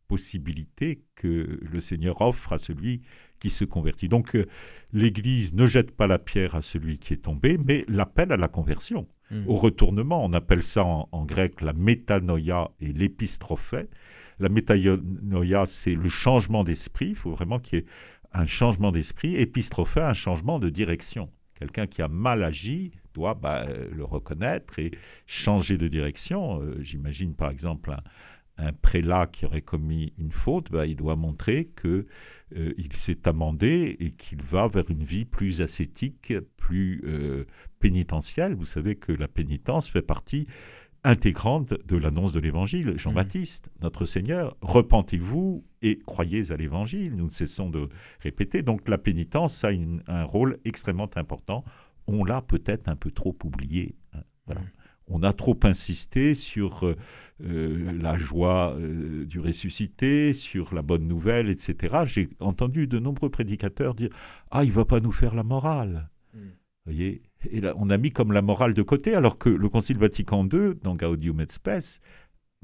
possibilité que le Seigneur offre à celui qui se convertit. Donc euh, l'Église ne jette pas la pierre à celui qui est tombé, mais l'appelle à la conversion, Mm. au retournement. On appelle ça en, en grec la métanoïa et l'épistrophée. La métanoïa, c'est le changement d'esprit. Il faut vraiment qu'il y ait un changement d'esprit. Épistrophée, un changement de direction. Quelqu'un qui a mal agi doit bah, euh, le reconnaître et changer de direction. Euh, J'imagine par exemple un, prélat qui aurait commis une faute, bah, il doit montrer que euh, il s'est amendé et qu'il va vers une vie plus ascétique, plus pénitentielle. Vous savez que la pénitence fait partie intégrante de l'annonce de l'Évangile. Jean-Baptiste, notre Seigneur, repentez-vous et croyez à l'Évangile. Nous ne cessons de répéter. Donc la pénitence a une- un rôle extrêmement important. On l'a peut-être un peu trop oublié. hein. Voilà. Mm. On a trop insisté sur euh, euh, la joie euh, du ressuscité, sur la bonne nouvelle, etc. J'ai entendu de nombreux prédicateurs dire Ah, il va pas nous faire la morale. Voyez Et là, on a mis comme la morale de côté, alors que le Concile Vatican II, dans Gaudium et Spes,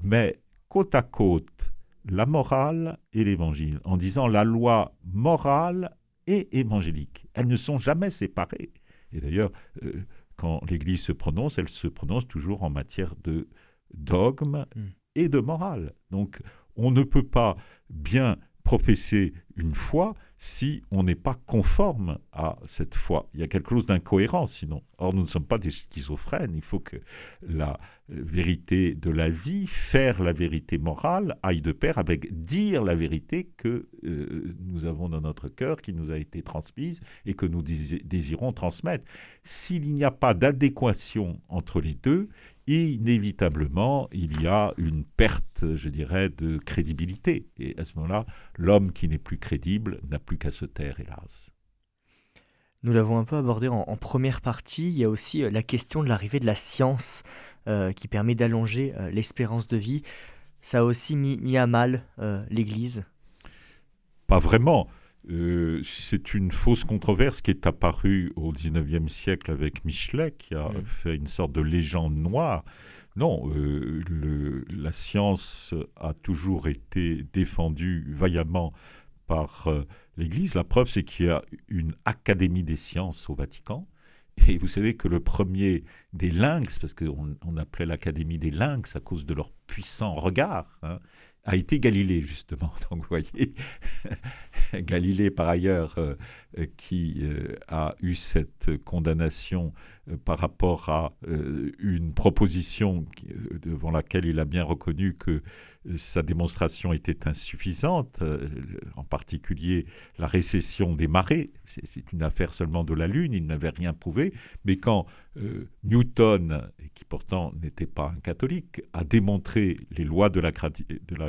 met côte à côte la morale et l'évangile, en disant la loi morale et évangélique. Elles ne sont jamais séparées. Et d'ailleurs, euh, quand l'Église se prononce, elle se prononce toujours en matière de dogme Mm. et de morale. Donc, on ne peut pas bien professer une foi si on n'est pas conforme à cette foi. Il y a quelque chose d'incohérent sinon. Or, nous ne sommes pas des schizophrènes. Il faut que la euh, vérité de la vie, faire la vérité morale, aille de pair avec dire la vérité que euh, nous avons dans notre cœur, qui nous a été transmise et que nous dési- désirons transmettre. S'il n'y a pas d'adéquation entre les deux, inévitablement, il y a une perte, je dirais, de crédibilité. Et à ce moment-là, l'homme qui n'est plus crédible n'a plus qu'à se taire, hélas. Nous l'avons un peu abordé en, en première partie. Il y a aussi euh, la question de l'arrivée de la science euh, qui permet d'allonger euh, l'espérance de vie. Ça a aussi mis, mis à mal euh, l'Église. Pas vraiment. Euh, c'est une fausse controverse qui est apparue au XIXe siècle avec Michelet, qui a Mm. fait une sorte de légende noire. Non, euh, le- la science a toujours été défendue vaillamment par euh, l'Église. La preuve, c'est qu'il y a une académie des sciences au Vatican. Et vous savez que le premier des lynx, parce qu'on on appelait l'académie des lynx à cause de leur puissant regard, hein, a été Galilée, justement. Donc, vous voyez, Galilée, par ailleurs, euh, qui euh, a eu cette condamnation par rapport à une proposition devant laquelle il a bien reconnu que sa démonstration était insuffisante, euh, en particulier la récession des marées. C'est une affaire seulement de la Lune, il n'avait rien prouvé. Mais quand euh, Newton, qui pourtant n'était pas un catholique, a démontré les lois de la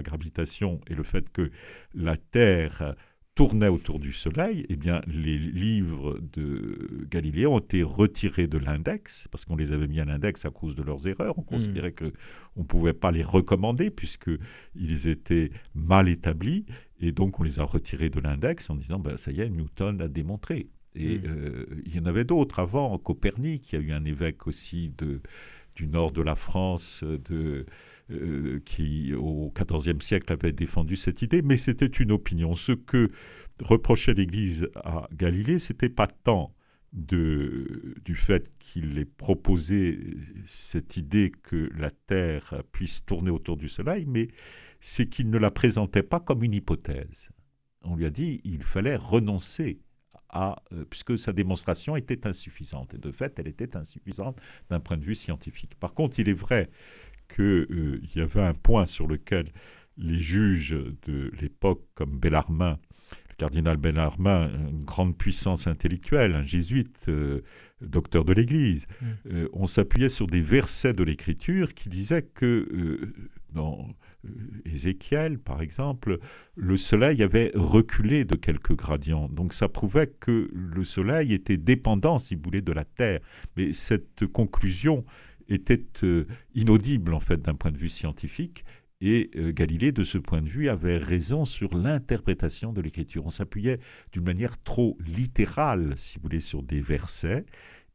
gravitation et le fait que la Terre tournait autour du Soleil, eh bien, les livres de Galilée ont été retirés de l'index, parce qu'on les avait mis à l'index à cause de leurs erreurs. On hmm. considérait qu'on ne pouvait pas les recommander, puisqu'ils étaient mal établis, et donc on les a retirés de l'index en disant, ben, ça y est, Newton a démontré. Et hmm. euh, il y en avait d'autres avant, Copernic, il y a eu un évêque aussi de, du nord de la France, de euh, qui, au XIVe siècle, avait défendu cette idée, mais c'était une opinion. Ce que reprochait l'Église à Galilée, c'était pas tant de, du fait qu'il ait proposé cette idée que la Terre puisse tourner autour du Soleil, mais c'est qu'il ne la présentait pas comme une hypothèse. On lui a dit il fallait renoncer à, euh, puisque sa démonstration était insuffisante. Et de fait, elle était insuffisante d'un point de vue scientifique. Par contre, il est vrai qu'il euh, y avait un point sur lequel les juges de l'époque, comme Bellarmin, le cardinal Bellarmin, une grande puissance intellectuelle, un jésuite, euh, docteur de l'Église, mm. euh, on s'appuyait sur des versets de l'Écriture qui disaient que dans Ézéchiel, par exemple, le soleil avait reculé de quelques gradients. Donc ça prouvait que le soleil était dépendant, si vous voulez, de la Terre. Mais cette conclusion était euh, inaudible en fait d'un point de vue scientifique. Et euh, Galilée, de ce point de vue, avait raison sur l'interprétation de l'écriture. On s'appuyait d'une manière trop littérale, si vous voulez, sur des versets.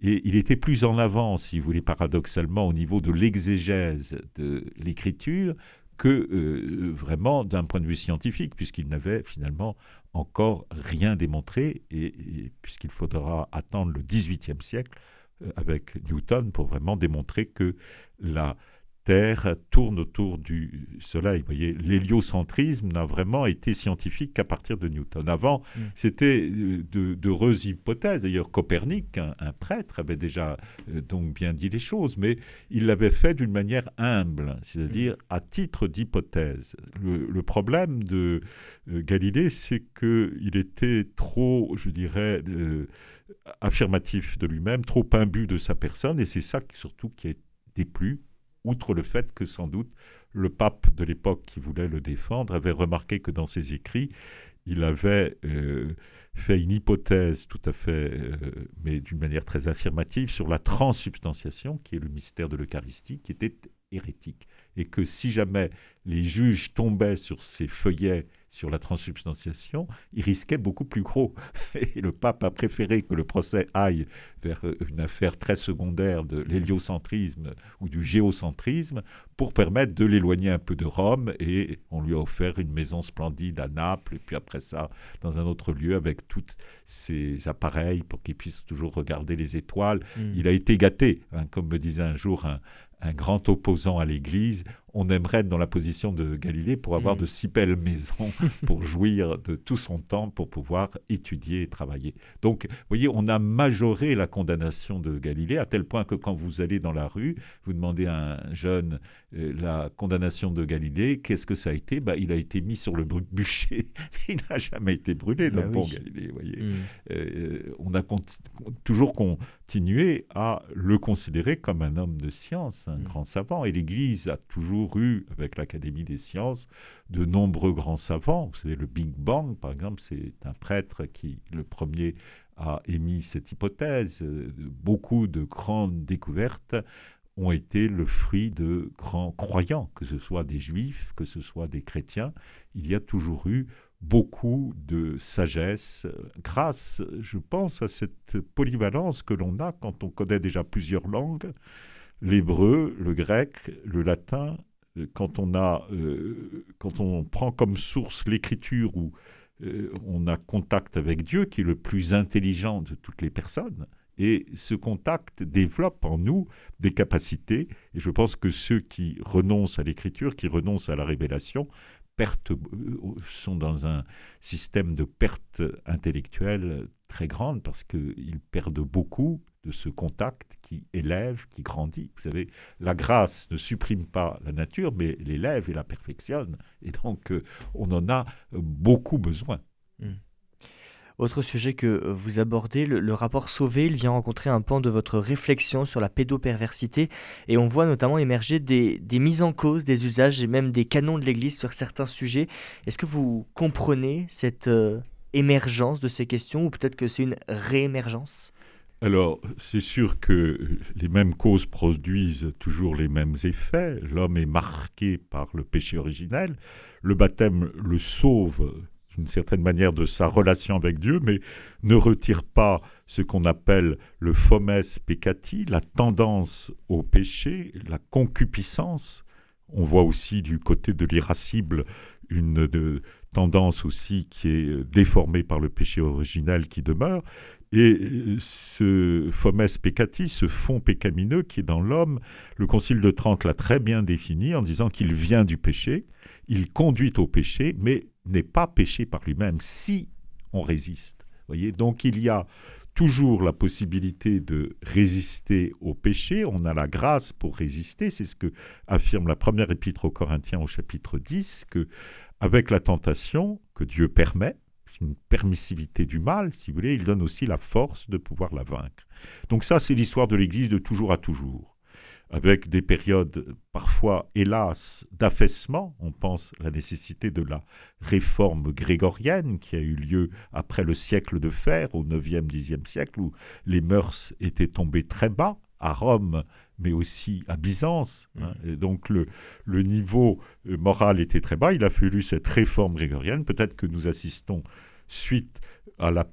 Et il était plus en avant, si vous voulez, paradoxalement, au niveau de l'exégèse de l'écriture que euh, vraiment d'un point de vue scientifique, puisqu'il n'avait finalement encore rien démontré, et puisqu'il faudra attendre le XVIIIe siècle avec Newton pour vraiment démontrer que la Terre tourne autour du Soleil. Vous voyez, l'héliocentrisme n'a vraiment été scientifique qu'à partir de Newton. Avant, mm. c'était euh, d'heureuses hypothèses. D'ailleurs, Copernic, un, prêtre, avait déjà euh, donc bien dit les choses, mais il l'avait fait d'une manière humble, c'est-à-dire mm. à titre d'hypothèse. Le, problème de Galilée, c'est qu'il était trop, je dirais, affirmatif de lui-même, trop imbu de sa personne, et c'est ça surtout qui a déplu, outre le fait que sans doute le pape de l'époque qui voulait le défendre avait remarqué que dans ses écrits, il avait euh, fait une hypothèse tout à fait, euh, mais d'une manière très affirmative, sur la transsubstantiation, qui est le mystère de l'Eucharistie, qui était hérétique. Et que si jamais les juges tombaient sur ces feuillets sur la transsubstantiation, il risquait beaucoup plus gros. Et le pape a préféré que le procès aille vers euh, une affaire très secondaire de l'héliocentrisme ou du géocentrisme pour permettre de l'éloigner un peu de Rome. Et on lui a offert une maison splendide à Naples, et puis après ça, dans un autre lieu, avec tous ses appareils pour qu'il puisse toujours regarder les étoiles. Hmm. Il a été gâté, hein, comme me disait un jour un, un grand opposant à l'Église, on aimerait être dans la position de Galilée pour avoir mm. de si belles maisons, pour jouir de tout son temps, pour pouvoir étudier et travailler. Donc, vous voyez, on a majoré la condamnation de Galilée à tel point que quand vous allez dans la rue, vous demandez à un jeune euh, la condamnation de Galilée, qu'est-ce que ça a été? Bah, Il a été mis sur le bûcher. il n'a jamais été brûlé, le bah bon Galilée. Vous voyez. Mm. Euh, on a toujours continué à le considérer comme un homme de science, un mm. grand savant. Et l'Église a toujours eu, avec l'Académie des sciences, de nombreux grands savants. Vous savez, le Big Bang, par exemple, c'est un prêtre qui, le premier, a émis cette hypothèse. Beaucoup de grandes découvertes ont été le fruit de grands croyants, que ce soit des juifs, que ce soit des chrétiens. Il y a toujours eu beaucoup de sagesse grâce, je pense, à cette polyvalence que l'on a quand on connaît déjà plusieurs langues, l'hébreu, le grec, le latin, quand on, a, euh, quand on prend comme source l'écriture où euh, on a contact avec Dieu, qui est le plus intelligent de toutes les personnes, et ce contact développe en nous des capacités. Et je pense que ceux qui renoncent à l'écriture, qui renoncent à la révélation, sont dans un système de perte intellectuelle très grande parce qu'ils perdent beaucoup ce contact qui élève, qui grandit. Vous savez, la grâce ne supprime pas la nature, mais l'élève et la perfectionne. Et donc, on en a beaucoup besoin. Hmm. Autre sujet que euh, vous abordez, le, rapport Sauvé, il vient rencontrer un pan de votre réflexion sur la pédoperversité et on voit notamment émerger des, mises en cause des usages et même des canons de l'Église sur certains sujets. Est-ce que vous comprenez cette euh, émergence de ces questions ou peut-être que c'est une réémergence? Alors, c'est sûr que les mêmes causes produisent toujours les mêmes effets. L'homme est marqué par le péché originel. Le baptême le sauve d'une certaine manière de sa relation avec Dieu, mais ne retire pas ce qu'on appelle le fomes peccati, la tendance au péché, la concupiscence. On voit aussi du côté de l'irascible une tendance aussi qui est déformée par le péché originel qui demeure. Et ce fomes peccati, ce fond pécamineux qui est dans l'homme, le Concile de Trente l'a très bien défini en disant qu'il vient du péché, il conduit au péché, mais n'est pas péché par lui-même si on résiste. Voyez Donc il y a toujours la possibilité de résister au péché, on a la grâce pour résister, c'est ce que affirme la première épître aux Corinthiens au chapitre 10 que avec la tentation que Dieu permet, une permissivité du mal, si vous voulez, il donne aussi la force de pouvoir la vaincre. Donc ça, c'est l'histoire de l'Église de toujours à toujours avec des périodes parfois, hélas, d'affaissement. On pense à la nécessité de la réforme grégorienne qui a eu lieu après le siècle de fer, au 9e, 10e siècle, où les mœurs étaient tombées très bas, à Rome, mais aussi à Byzance. Hein. Et donc le, le niveau euh, moral était très bas. Il a fallu cette réforme grégorienne. Peut-être que nous assistons suite à la,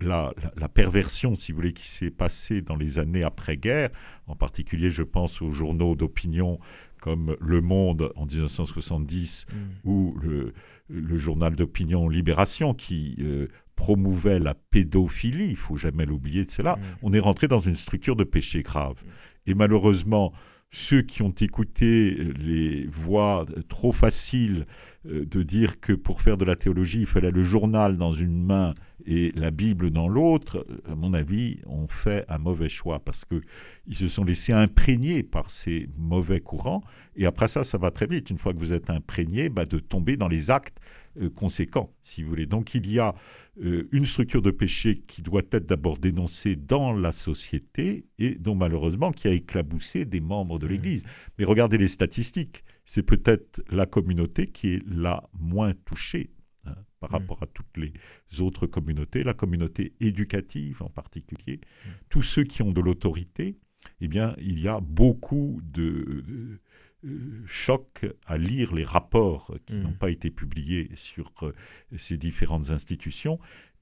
la, la, perversion, si vous voulez, qui s'est passée dans les années après-guerre. En particulier, je pense aux journaux d'opinion comme Le Monde en 1970 mm. ou le, le journal d'opinion Libération qui euh, promouvait la pédophilie. Il faut jamais l'oublier de cela. Mm. On est rentré dans une structure de péché grave. Mm. Et malheureusement, ceux qui ont écouté les voix trop faciles euh, de dire que pour faire de la théologie, il fallait le journal dans une main et la Bible dans l'autre, à mon avis, ont fait un mauvais choix parce qu'ils se sont laissés imprégner par ces mauvais courants. Et après ça, ça va très vite. Une fois que vous êtes imprégné, bah, de tomber dans les actes euh, conséquents, si vous voulez. Donc il y a euh, une structure de péché qui doit être d'abord dénoncée dans la société et dont malheureusement qui a éclaboussé des membres de l'Église. Mais regardez les statistiques, c'est peut-être la communauté qui est la moins touchée hein, par mmh. rapport à toutes les autres communautés, la communauté éducative en particulier, mmh. tous ceux qui ont de l'autorité, eh bien, il y a beaucoup de euh, choc à lire les rapports qui n'ont mm. pas été publiés sur euh, ces différentes institutions.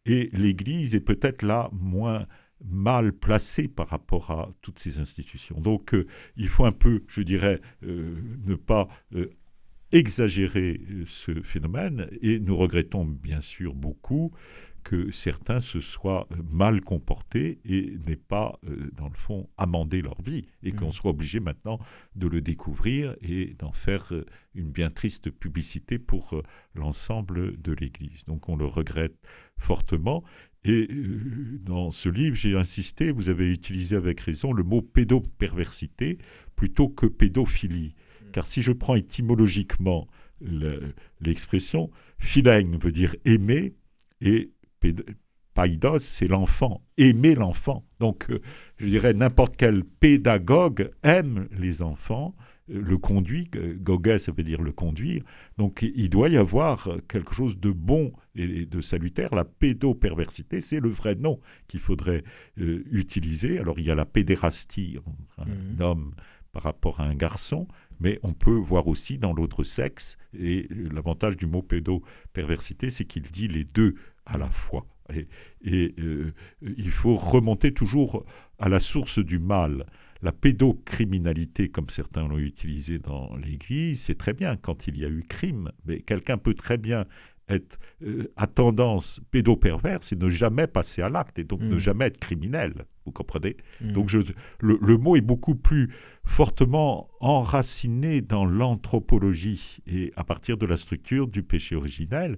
Et l'Église est peut-être là moins mal placée par rapport à toutes ces institutions. Donc euh, il faut un peu, je dirais, ne pas exagérer ce phénomène et nous regrettons bien sûr beaucoup que certains se soient mal comportés et n'aient pas, euh, dans le fond, amendé leur vie, et qu'on mmh. soit obligé maintenant de le découvrir et d'en faire euh, une bien triste publicité pour euh, l'ensemble de l'Église. Donc on le regrette fortement. Et dans ce livre, j'ai insisté, vous avez utilisé avec raison le mot pédoperversité plutôt que pédophilie. Mmh. Car si je prends étymologiquement l'expression, philène veut dire aimer et Païdos, c'est l'enfant, aimer l'enfant. Donc, euh, je dirais, n'importe quel pédagogue aime les enfants, euh, le conduit, gogé, ça veut dire le conduire. Donc, il doit y avoir quelque chose de bon et de salutaire. La pédoperversité, c'est le vrai nom qu'il faudrait euh, utiliser. Alors, il y a la pédérastie un mmh. homme par rapport à un garçon, mais on peut voir aussi dans l'autre sexe, et l'avantage du mot pédoperversité, c'est qu'il dit les deux à la fois. Et, euh, il faut remonter toujours à la source du mal. La pédocriminalité, comme certains l'ont utilisé dans l'Église, c'est très bien quand il y a eu crime, mais quelqu'un peut très bien être, euh, à tendance pédoperverse et ne jamais passer à l'acte et donc ne Mm. jamais être criminel. Vous comprenez? Mm. Donc je, le, le mot est beaucoup plus fortement enraciné dans l'anthropologie et à partir de la structure du péché originel.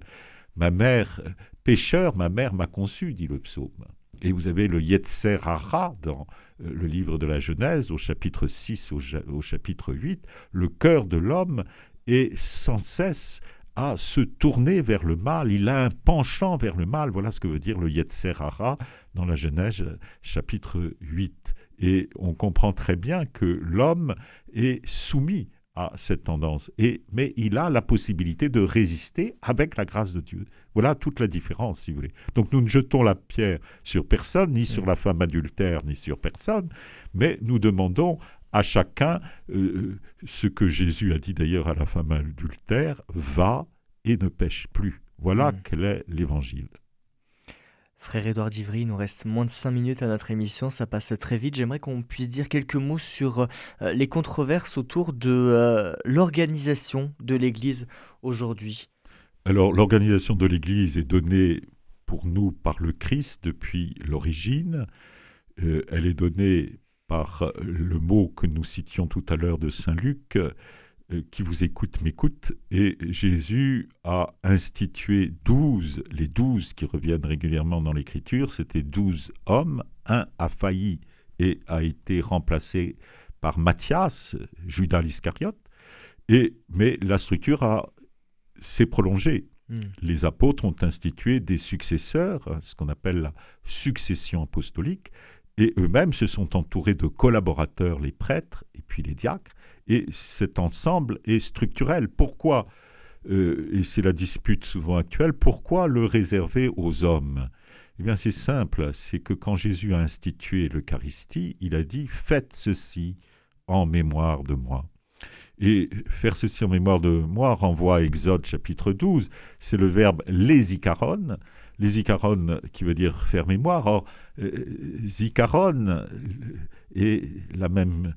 Ma mère, pécheur, ma mère m'a conçu, dit le psaume. Et vous avez le Yetzer Hara dans euh, le livre de la Genèse, au chapitre 6, au, chapitre 8. Le cœur de l'homme est sans cesse à se tourner vers le mal. Il a un penchant vers le mal. Voilà ce que veut dire le Yetzer Hara dans la Genèse, chapitre 8. Et on comprend très bien que l'homme est soumis à cette tendance. Et, mais il a la possibilité de résister avec la grâce de Dieu. Voilà toute la différence, si vous voulez. Donc nous ne jetons la pierre sur personne, ni sur la femme adultère, ni sur personne, mais nous demandons à chacun euh, ce que Jésus a dit d'ailleurs à la femme adultère, va et ne pêche plus. Voilà Mm. quel est l'évangile. Frère Édouard Divry, il nous reste moins de 5 minutes à notre émission, ça passe très vite. J'aimerais qu'on puisse dire quelques mots sur euh, les controverses autour de euh, l'organisation de l'Église aujourd'hui. Alors, l'organisation de l'Église est donnée pour nous par le Christ depuis l'origine. Euh, elle est donnée par le mot que nous citions tout à l'heure de Saint Luc, qui vous écoute m'écoute. Et Jésus a institué douze, les douze qui reviennent régulièrement dans l'Écriture, c'était douze hommes. Un a failli et a été remplacé par Matthias, Judas l'Iscariote. Et, mais la structure s'est prolongée. Mm. Les apôtres ont institué des successeurs, ce qu'on appelle la succession apostolique, et eux-mêmes se sont entourés de collaborateurs, les prêtres et puis les diacres, et cet ensemble est structurel. Pourquoi, euh, et c'est la dispute souvent actuelle, pourquoi le réserver aux hommes? Eh bien c'est simple, c'est que quand Jésus a institué l'Eucharistie, il a dit « faites ceci en mémoire de moi ». Et faire ceci en mémoire de moi renvoie à Exode chapitre 12. C'est le verbe lésicaron. Lésicaron qui veut dire faire mémoire. Or, euh, zikaron est la même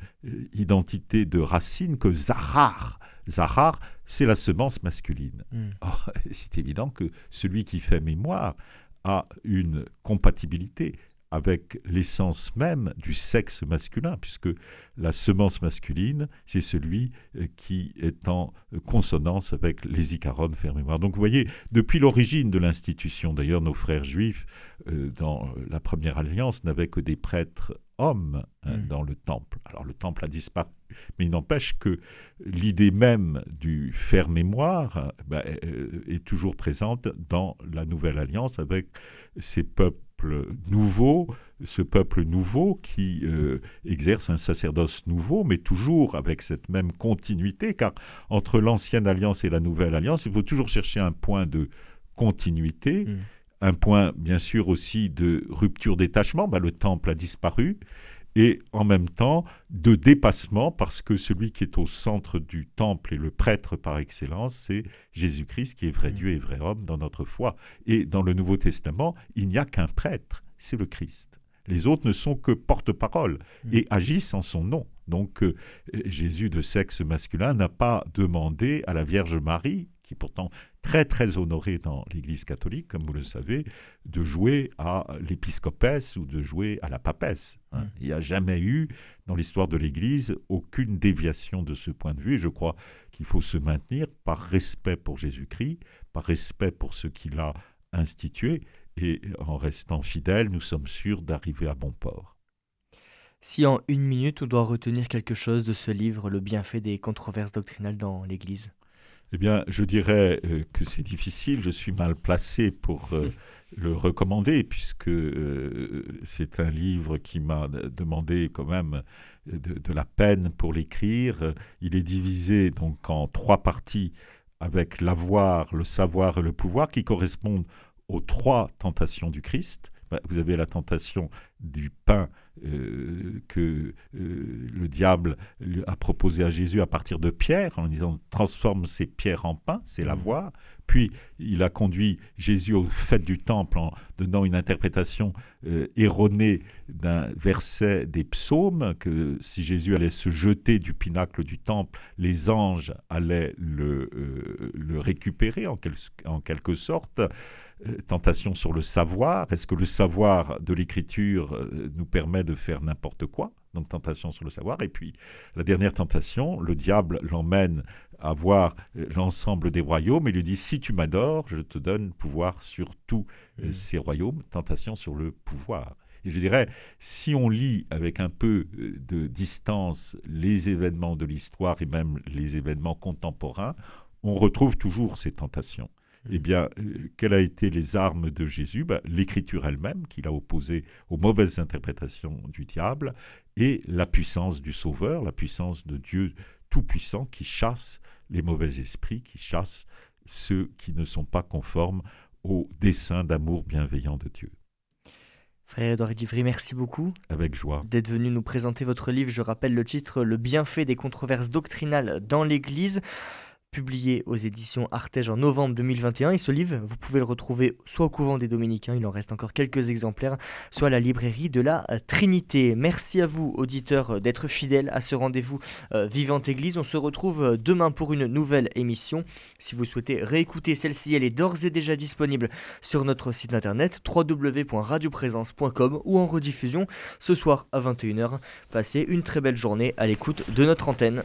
identité de racine que zahar. Zahar, c'est la semence masculine. Mm. Or, c'est évident que celui qui fait mémoire a une compatibilité avec l'essence même du sexe masculin, puisque la semence masculine, c'est celui euh, qui est en euh, consonance avec les icarones, faire mémoire. Donc vous voyez, depuis l'origine de l'institution, d'ailleurs nos frères juifs, euh, dans la première alliance, n'avaient que des prêtres hommes hein, Mm. dans le temple. Alors le temple a disparu, mais il n'empêche que l'idée même du faire mémoire euh, est toujours présente dans la nouvelle alliance avec ces peuples nouveaux, ce peuple nouveau qui euh, exerce un sacerdoce nouveau, mais toujours avec cette même continuité, car entre l'ancienne alliance et la nouvelle alliance, il faut toujours chercher un point de continuité, Mm. un point bien sûr aussi de rupture détachement, ben, le temple a disparu, et en même temps de dépassement, parce que celui qui est au centre du temple et le prêtre par excellence, c'est Jésus-Christ qui est vrai Mm. Dieu et vrai homme dans notre foi. Et dans le Nouveau Testament, il n'y a qu'un prêtre, c'est le Christ. Les autres ne sont que porte-parole Mm. et agissent en son nom. Donc euh, Jésus de sexe masculin n'a pas demandé à la Vierge Marie, qui est pourtant très très honorée dans l'Église catholique, comme vous le savez, de jouer à l'épiscopesse ou de jouer à la papesse. hein. Mm. Il n'y a jamais eu dans l'histoire de l'Église aucune déviation de ce point de vue. Et je crois qu'il faut se maintenir par respect pour Jésus-Christ, par respect pour ce qu'il a institué, et en restant fidèle, nous sommes sûrs d'arriver à bon port. Si en une minute on doit retenir quelque chose de ce livre, Le bienfait des controverses doctrinales dans l'Église. Eh bien, je dirais euh, que c'est difficile, je suis mal placé pour euh, le recommander, puisque euh, c'est un livre qui m'a demandé quand même de, de la peine pour l'écrire. Il est divisé donc en trois parties avec l'avoir, le savoir et le pouvoir, qui correspondent aux trois tentations du Christ. bah, vous avez la tentation du pain euh, que euh, le diable a proposé à Jésus à partir de pierre, en disant transforme ces pierres en pain, c'est la mmh. voie. Puis il a conduit Jésus au fait du temple en donnant une interprétation euh, erronée d'un verset des psaumes, que si Jésus allait se jeter du pinacle du temple, les anges allaient le, le récupérer en, en quelque sorte. Euh, tentation sur le savoir. Est-ce que le savoir de l'écriture euh, nous permet de faire n'importe quoi? Donc tentation sur le savoir. Et puis la dernière tentation, le diable l'emmène à voir euh, l'ensemble des royaumes et lui dit, si tu m'adores, je te donne pouvoir sur tous mm. ces royaumes. Tentation sur le pouvoir. Et je dirais, si on lit avec un peu de distance les événements de l'histoire et même les événements contemporains, on retrouve toujours ces tentations. Eh bien, euh, quelles ont été les armes de Jésus? Ben, L'écriture elle-même, qu'il a opposée aux mauvaises interprétations du diable, et la puissance du Sauveur, la puissance de Dieu Tout-Puissant qui chasse les mauvais esprits, qui chasse ceux qui ne sont pas conformes au dessein d'amour bienveillant de Dieu. Frère Edouard Divry, merci beaucoup. Avec joie. D'être venu nous présenter votre livre. Je rappelle le titre Le bienfait des controverses doctrinales dans l'Église publié aux éditions Artege en novembre 2021. Et ce livre, vous pouvez le retrouver soit au couvent des Dominicains, il en reste encore quelques exemplaires, soit à la librairie de la Trinité. Merci à vous, auditeurs, d'être fidèles à ce rendez-vous euh, Vivante Église. On se retrouve euh, demain pour une nouvelle émission. Si vous souhaitez réécouter celle-ci, elle est d'ores et déjà disponible sur notre site internet www.radioprésence.com ou en rediffusion ce soir à 21h. Passez une très belle journée à l'écoute de notre antenne.